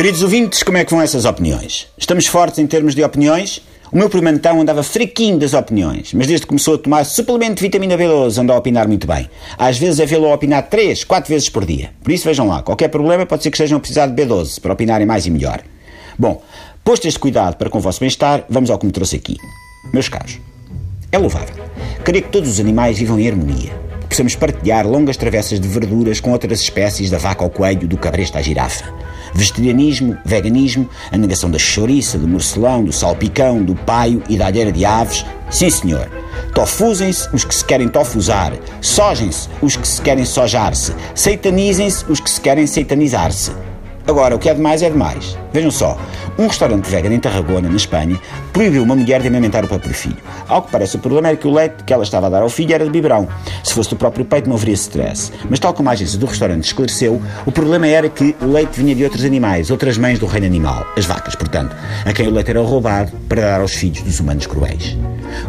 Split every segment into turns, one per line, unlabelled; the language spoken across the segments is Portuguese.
Queridos ouvintes, como é que vão essas opiniões? Estamos fortes em termos de opiniões? O meu primentão andava fraquinho das opiniões, mas desde que começou a tomar suplemento de vitamina B12 andou a opinar muito bem. Às vezes é vê-lo a opinar 3, 4 vezes por dia. Por isso vejam lá, qualquer problema pode ser que estejam a precisar de B12 para opinarem mais e melhor. Bom, posto este cuidado para com o vosso bem-estar, vamos ao que me trouxe aqui. Meus caros, é louvável. Queria que todos os animais vivam em harmonia. Possamos partilhar longas travessas de verduras com outras espécies, da vaca ao coelho, do cabresto à girafa. Vegetarianismo, veganismo, a negação da chouriça, do morcelão, do salpicão, do paio e da alheira de aves. Sim, senhor. Tofusem-se os que se querem tofusar. Sojem-se os que se querem sojar-se. Seitanizem-se os que se querem seitanizar-se. Agora, o que é demais é demais. Vejam só, um restaurante vegan em Tarragona, na Espanha, proibiu uma mulher de amamentar o próprio filho. Ao que parece, o problema era que o leite que ela estava a dar ao filho era de biberão. Se fosse do próprio peito, não haveria stress. Mas, tal como a agência do restaurante esclareceu, o problema era que o leite vinha de outros animais, outras mães do reino animal, as vacas, portanto, a quem o leite era roubado para dar aos filhos dos humanos cruéis.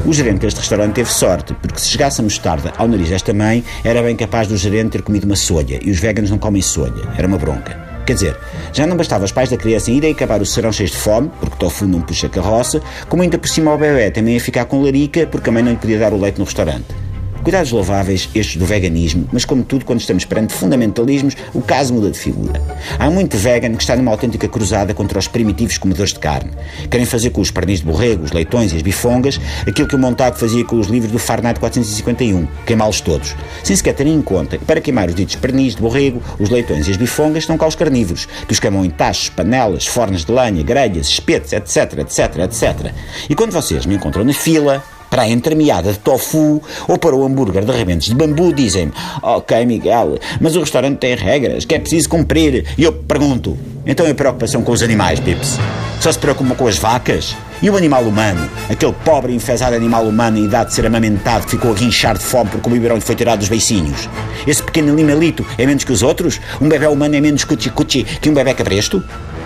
O gerente deste restaurante teve sorte, porque se chegasse a mostarda ao nariz desta mãe, era bem capaz do gerente ter comido uma solha, e os veganos não comem solha. Era uma bronca. Quer dizer, já não bastava os pais da criança irem acabar o serão cheios de fome, porque tofu não puxa carroça, como ainda por cima o bebê também ia ficar com larica, porque a mãe não lhe podia dar o leite no restaurante. Cuidados louváveis, estes do veganismo, mas como tudo, quando estamos perante fundamentalismos, o caso muda de figura. Há muito vegan que está numa autêntica cruzada contra os primitivos comedores de carne. Querem fazer com os pernis de borrego, os leitões e as bifongas aquilo que o Montague fazia com os livros do Fahrenheit 451, queimá-los todos, sem sequer terem em conta que para queimar os ditos pernis de borrego, os leitões e as bifongas estão cá os carnívoros, que os queimam em tachos, panelas, fornas de lenha, grelhas, espetos, etc, etc, etc. E quando vocês me encontram na fila, para a entremeada de tofu ou para o hambúrguer de rebentos de bambu, dizem-me: Ok, Miguel, mas o restaurante tem regras que é preciso cumprir. E eu pergunto: então a preocupação com os animais, Pips? Só se preocupam com as vacas? E o animal humano? Aquele pobre enfesado animal humano em idade de ser amamentado que ficou a guinchar de fome porque o biberão lhe foi tirado dos beicinhos? Esse pequeno animalito é menos que os outros? Um bebê humano é menos cuchi-cuchi que um bebê cabresto?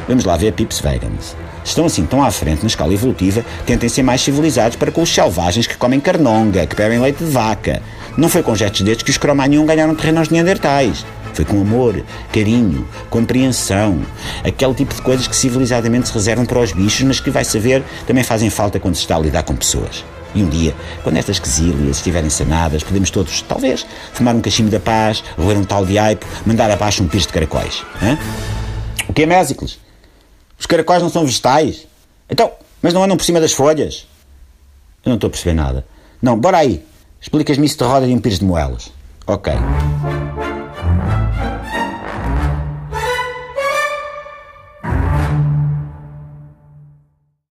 Vamos lá ver Pips Vegans estão assim tão à frente na escala evolutiva, tentem ser mais civilizados para com os selvagens que comem carnonga, que bebem leite de vaca. Não foi com gestos destes que os Cromagnon ganharam terreno aos neandertais. Foi com amor, carinho, compreensão, aquele tipo de coisas que civilizadamente se reservam para os bichos, mas que, vai saber, também fazem falta quando se está a lidar com pessoas. E um dia, quando estas quesílias estiverem sanadas, podemos todos, talvez, fumar um cachimbo da paz, roer um tal de aipo, mandar abaixo um pires de caracóis. Hã? O que é Mésicles? Os caracóis não são vegetais? Então, mas não andam por cima das folhas? Eu não estou a perceber nada. Não, bora aí. Explicas-me isso de roda de um pires de moelas. Ok.